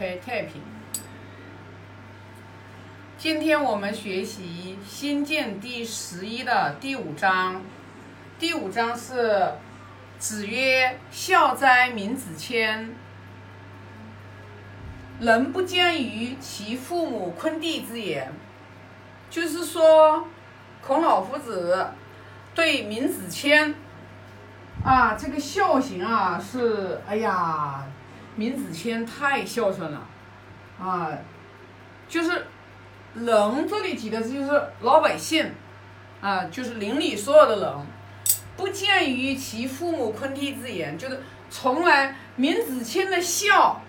开太平。今天我们学习《新建》第十一的第五章，第五章是子曰：“孝哉，闵子骞！人不见于其父母昆弟之言。”就是说，孔老夫子对闵子骞啊，这个孝行啊，是哎呀，闵子骞太孝顺了啊，就是人这里指的就是老百姓啊，就是邻里所有的人，不见于其父母昆弟之言，就是从来闵子骞的孝，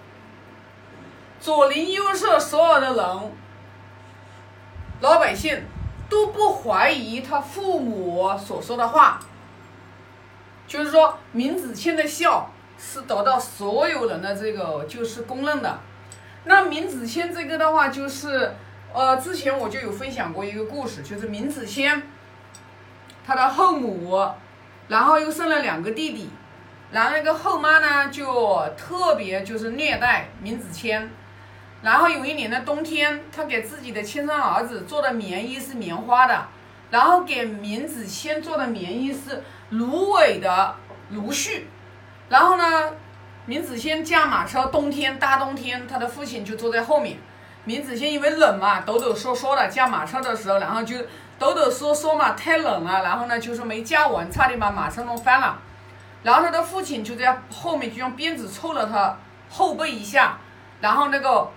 左邻右舍所有的人。老百姓都不怀疑他父母所说的话，就是说闵子骞的孝是得到所有人的这个就是公认的。那闵子骞这个的话，就是呃，之前我就有分享过一个故事，就是闵子骞他的后母，然后又生了两个弟弟，然后那个后妈呢就特别就是虐待闵子骞。然后有一年的冬天，他给自己的亲生儿子做的棉衣是棉花的，然后给闵子骞做的棉衣是芦苇的芦絮。然后呢，闵子骞驾马车，冬天大冬天，他的父亲就坐在后面。闵子骞因为冷嘛，抖抖嗦嗦的驾马车的时候，然后就抖抖嗦嗦嘛，太冷了，然后呢就是没驾稳，差点把马车弄翻了。然后他的父亲就在后面就用鞭子抽了他后背一下，然后那个。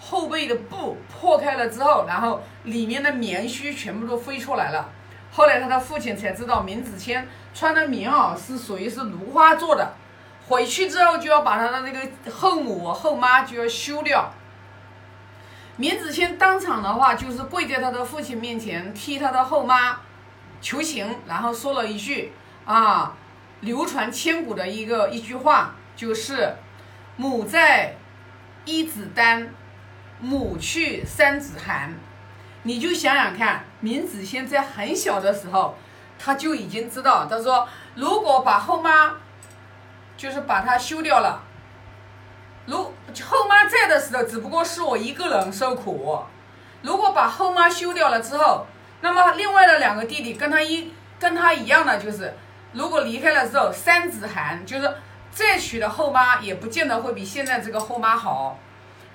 后背的布破开了之后，然后里面的棉絮全部都飞出来了。后来他的父亲才知道，闵子骞穿的棉袄是属于是芦花做的。回去之后就要把他的那个后母后妈就要休掉。闵子骞当场的话就是跪在他的父亲面前替他的后妈求情，然后说了一句啊，流传千古的一个一句话，就是母在，一子丹。母去三子寒，你就想想看，闵子骞在很小的时候，他就已经知道，他说如果把后妈，就是把他休掉了，如后妈在的时候，只不过是我一个人受苦，如果把后妈休掉了之后，那么另外的两个弟弟跟他一跟他一样的，就是如果离开了之后，三子寒，就是再娶的后妈也不见得会比现在这个后妈好。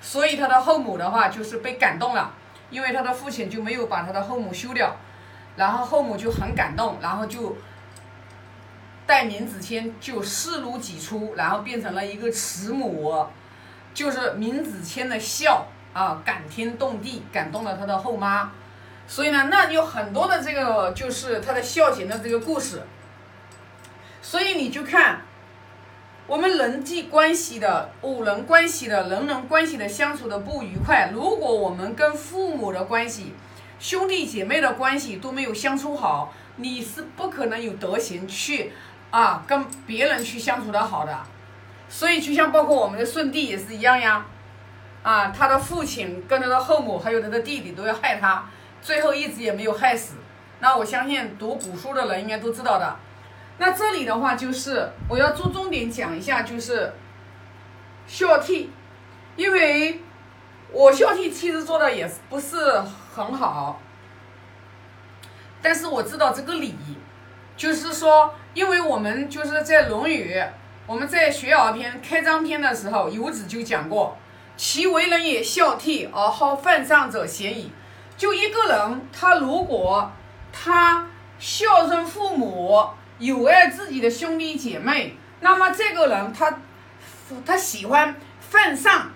所以他的后母的话就是被感动了，因为他的父亲就没有把他的后母休掉，然后后母就很感动，然后就带闵子骞就视如己出，然后变成了一个慈母，就是闵子骞的孝啊，感天动地，感动了他的后妈，所以呢，那有很多的这个就是他的孝行的这个故事，所以你就看。我们人际关系的五人关系的人人关系的相处的不愉快，如果我们跟父母的关系、兄弟姐妹的关系都没有相处好，你是不可能有德行去啊跟别人去相处的好的。所以就像包括我们的舜帝也是一样呀，啊，他的父亲跟他的后母还有他的弟弟都要害他，最后一直也没有害死。那我相信读古书的人应该都知道的。那这里的话就是我要做重点讲一下，就是孝悌，因为我孝悌其实做的也不是很好，但是我知道这个理，就是说，因为我们就是在《论语》，我们在《学而篇》开章篇的时候，游子就讲过，其为人也孝悌而好犯上者鲜矣。就一个人，他如果他孝顺父母。有爱自己的兄弟姐妹，那么这个人他他喜欢犯上，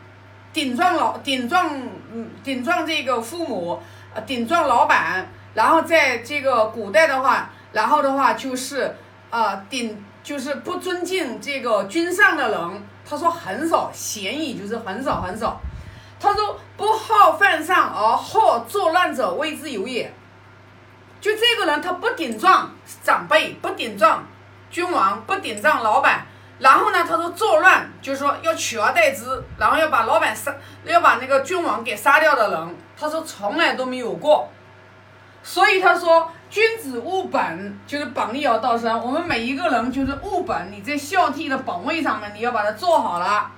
顶撞老顶撞嗯顶撞这个父母，呃顶撞老板，然后在这个古代的话，然后的话就是呃顶就是不尊敬这个君上的人，他说很少，嫌疑就是很少很少，他说不好犯上而好作乱者谓之有也。就这个人，他不顶撞长辈，不顶撞君王，不顶撞老板，然后呢，他说作乱，就是说要取而代之，然后要把老板杀，要把那个君王给杀掉的人，他说从来都没有过。所以他说，君子务本，就是本立而道生。我们每一个人就是务本，你在孝悌的本位上面，你要把它做好了，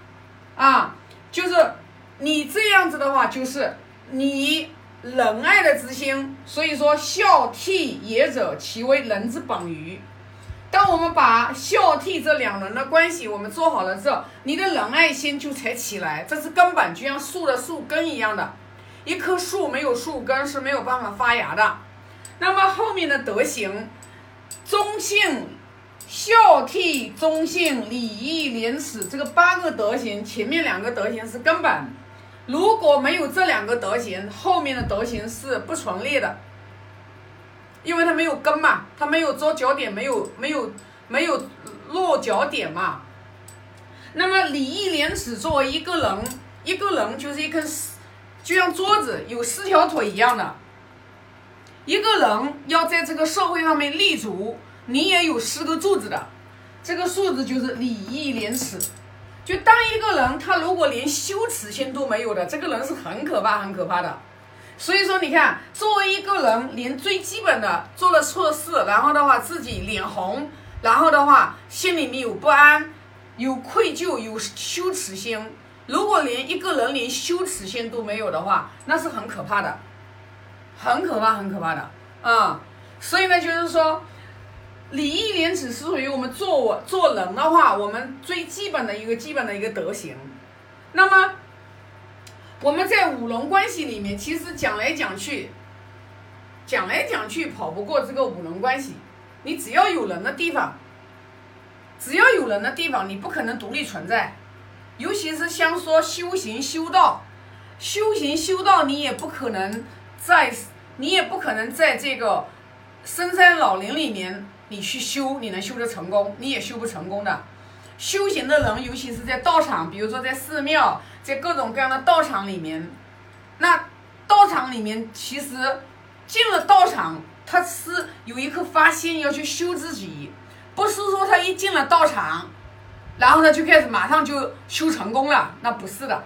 啊，就是你这样子的话，就是你仁爱的之心。所以说，孝悌也者，其为仁之本于。当我们把孝悌这两人的关系我们做好了之后，你的仁爱心就才起来，这是根本，就像树的树根一样的。一棵树没有树根是没有办法发芽的。那么后面的德行，忠信、孝悌、忠信、礼义廉耻这个八个德行，前面两个德行是根本。如果没有这两个德行，后面的德行是不存列的。因为它没有根嘛，它没有着脚点，没有没有没有落脚点嘛。那么礼义廉耻作为一个人，一个人就是一根四，就像桌子有四条腿一样的。一个人要在这个社会上面立足，你也有四个柱子的。这个柱子就是礼义廉耻。就当一个人他如果连羞耻心都没有的，这个人是很可怕很可怕的。所以说，你看，作为一个人，连最基本的做了错事，然后的话自己脸红，然后的话心里面有不安，有愧疚，有羞耻心。如果连一个人连羞耻心都没有的话，那是很可怕的，很可怕，很可怕的啊！所以呢，就是说，礼义廉耻是属于我们做我做人的话，我们最基本的一个基本的一个德行。那么。我们在五伦关系里面，其实讲来讲去，讲来讲去跑不过这个五伦关系。你只要有人的地方，只要有人的地方，你不可能独立存在。尤其是像说修行修道，修行修道，你也不可能在，你也不可能在这个深山老林里面，你去修，你能修得成功，你也修不成功的。修行的人，尤其是在道场，比如说在寺庙。在各种各样的道场里面，那道场里面其实进了道场，他是有一颗发心要去修自己，不是说他一进了道场，然后呢就开始马上就修成功了，那不是的。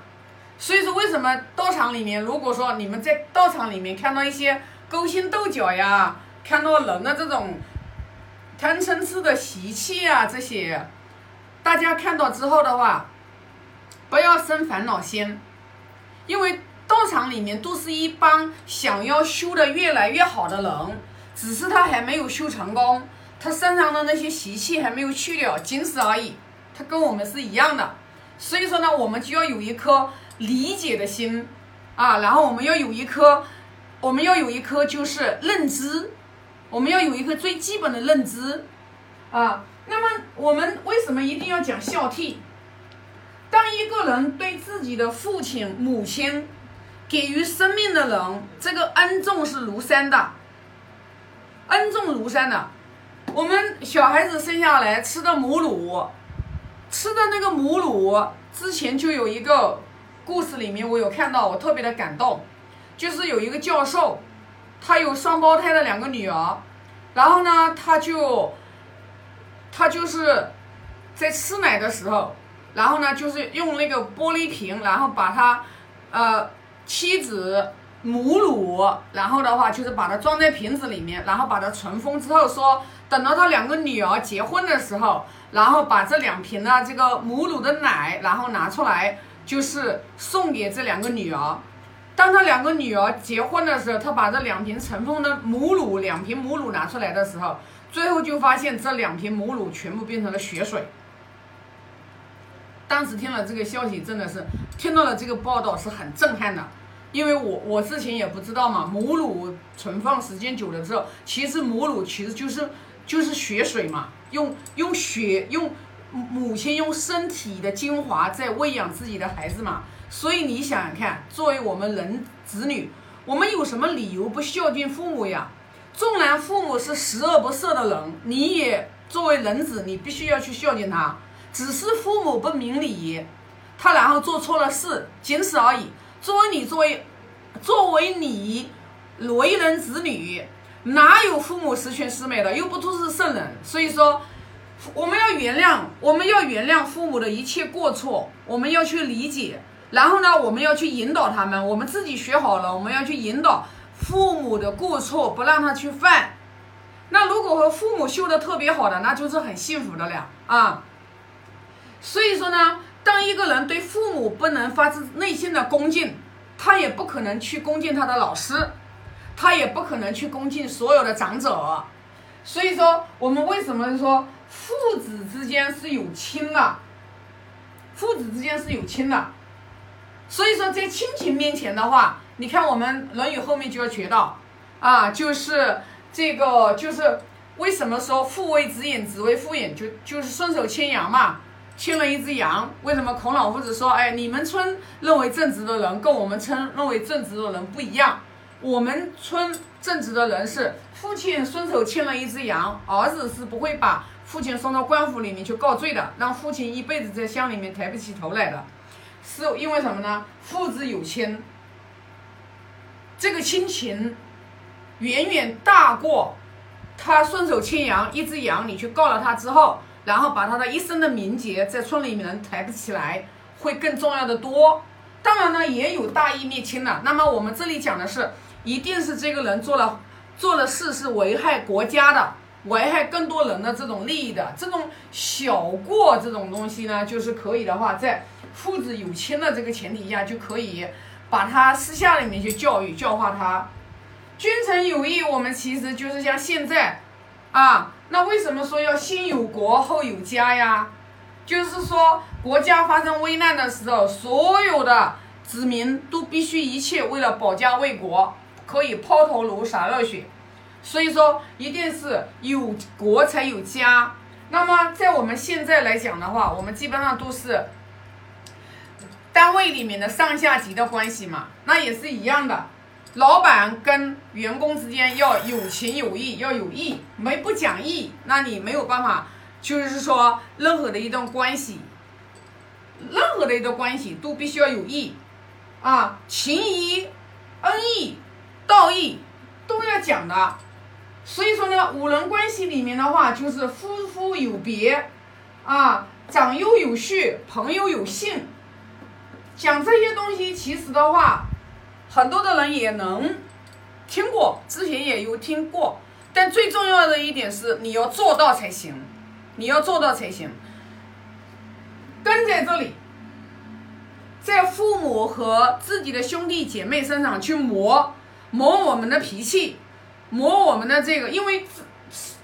所以说，为什么道场里面，如果说你们在道场里面看到一些勾心斗角呀，看到人的这种贪嗔痴的习气啊，这些，大家看到之后的话。不要生烦恼心，因为道场里面都是一帮想要修的越来越好的人，只是他还没有修成功，他身上的那些习气还没有去掉，仅此而已。他跟我们是一样的，所以说呢，我们就要有一颗理解的心啊，然后我们要有一颗，我们要有一颗就是认知，我们要有一个最基本的认知啊。那么我们为什么一定要讲孝悌？当一个人对自己的父亲、母亲给予生命的人，这个恩重是如山的，恩重如山的。我们小孩子生下来吃的母乳，吃的那个母乳，之前就有一个故事，里面我有看到，我特别的感动，就是有一个教授，他有双胞胎的两个女儿，然后呢，他就他就是在吃奶的时候。然后呢，就是用那个玻璃瓶，然后把他，呃，妻子母乳，然后的话就是把它装在瓶子里面，然后把它存封之后，说等到他两个女儿结婚的时候，然后把这两瓶的这个母乳的奶，然后拿出来，就是送给这两个女儿。当他两个女儿结婚的时候，他把这两瓶尘封的母乳，两瓶母乳拿出来的时候，最后就发现这两瓶母乳全部变成了血水。当时听了这个消息，真的是听到了这个报道是很震撼的，因为我我之前也不知道嘛，母乳存放时间久了之后，其实母乳其实就是就是血水嘛，用用血用母亲用身体的精华在喂养自己的孩子嘛，所以你想想看，作为我们人子女，我们有什么理由不孝敬父母呀？纵然父母是十恶不赦的人，你也作为人子，你必须要去孝敬他。只是父母不明理，他然后做错了事，仅此而已。作为你作为，作为你为人子女，哪有父母十全十美的？又不都是圣人。所以说，我们要原谅，我们要原谅父母的一切过错，我们要去理解。然后呢，我们要去引导他们。我们自己学好了，我们要去引导父母的过错，不让他去犯。那如果和父母修的特别好的，那就是很幸福的了啊。所以说呢，当一个人对父母不能发自内心的恭敬，他也不可能去恭敬他的老师，他也不可能去恭敬所有的长者。所以说，我们为什么说父子之间是有亲的？父子之间是有亲的。所以说，在亲情面前的话，你看我们《论语》后面就要学到，啊，就是这个，就是为什么说父为子隐，子为父隐，就就是顺手牵羊嘛，牵了一只羊。为什么孔老夫子说，哎，你们村认为正直的人跟我们村认为正直的人不一样？我们村正直的人是父亲顺手牵了一只羊，儿子是不会把父亲送到官府里面去告罪的，让父亲一辈子在乡里面抬不起头来的。是因为什么呢？父子有亲，这个亲情远远大过他顺手牵羊一只羊，你去告了他之后，然后把他的一生的名节在村里面人抬不起来，会更重要的多。当然呢，也有大义灭亲的。那么我们这里讲的是，一定是这个人做了做了事是危害国家的，危害更多人的这种利益的，这种小过这种东西呢，就是可以的话在。父子有亲的这个前提下，就可以把他私下里面去教育教化他。君臣有义，我们其实就是像现在啊，那为什么说要先有国后有家呀？就是说国家发生危难的时候，所有的子民都必须一切为了保家卫国，可以抛头颅洒热血。所以说，一定是有国才有家。那么在我们现在来讲的话，我们基本上都是。单位里面的上下级的关系嘛，那也是一样的。老板跟员工之间要有情有义，要有义，没不讲义，那你没有办法，就是说任何的一段关系，任何的一段关系都必须要有义啊，情义、恩义、道义都要讲的。所以说呢，五伦关系里面的话，就是夫妇有别啊，长幼有序，朋友有信。讲这些东西，其实的话，很多的人也能听过，之前也有听过。但最重要的一点是，你要做到才行，你要做到才行。跟在这里，在父母和自己的兄弟姐妹身上去磨磨我们的脾气，磨我们的这个，因为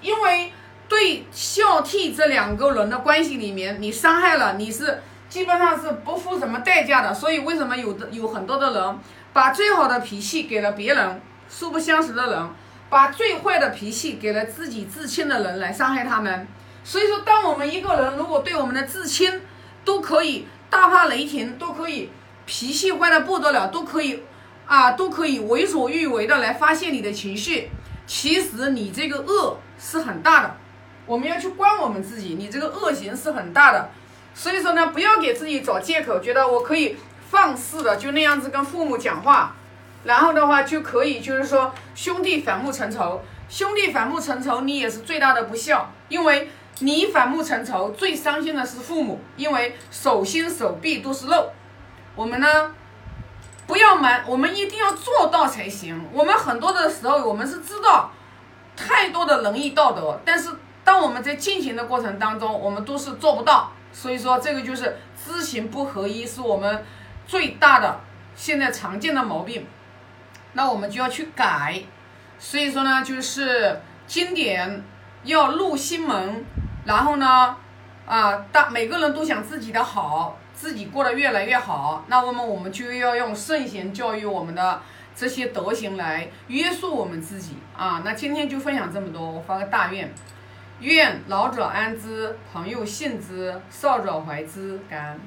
因为对孝悌这两个人的关系里面，你伤害了，你是。基本上是不付什么代价的，所以为什么有的有很多的人把最好的脾气给了别人，素不相识的人，把最坏的脾气给了自己至亲的人来伤害他们。所以说，当我们一个人如果对我们的至亲都可以大发雷霆，都可以脾气坏的不得了，都可以啊，都可以为所欲为的来发泄你的情绪，其实你这个恶是很大的。我们要去观我们自己，你这个恶行是很大的。所以说呢，不要给自己找借口，觉得我可以放肆的就那样子跟父母讲话，然后的话就可以就是说兄弟反目成仇，兄弟反目成仇，你也是最大的不孝，因为你反目成仇，最伤心的是父母，因为手心手臂都是肉。我们呢，不要瞒，我们一定要做到才行。我们很多的时候，我们是知道太多的仁义道德，但是当我们在进行的过程当中，我们都是做不到。所以说，这个就是知行不合一，是我们最大的现在常见的毛病。那我们就要去改。所以说呢，就是经典要入心门，然后呢，啊，大每个人都想自己的好，自己过得越来越好。那我们我们就要用圣贤教育我们的这些德行来约束我们自己啊。那今天就分享这么多，我发个大愿。愿老者安之，朋友信之，少者怀之。感恩。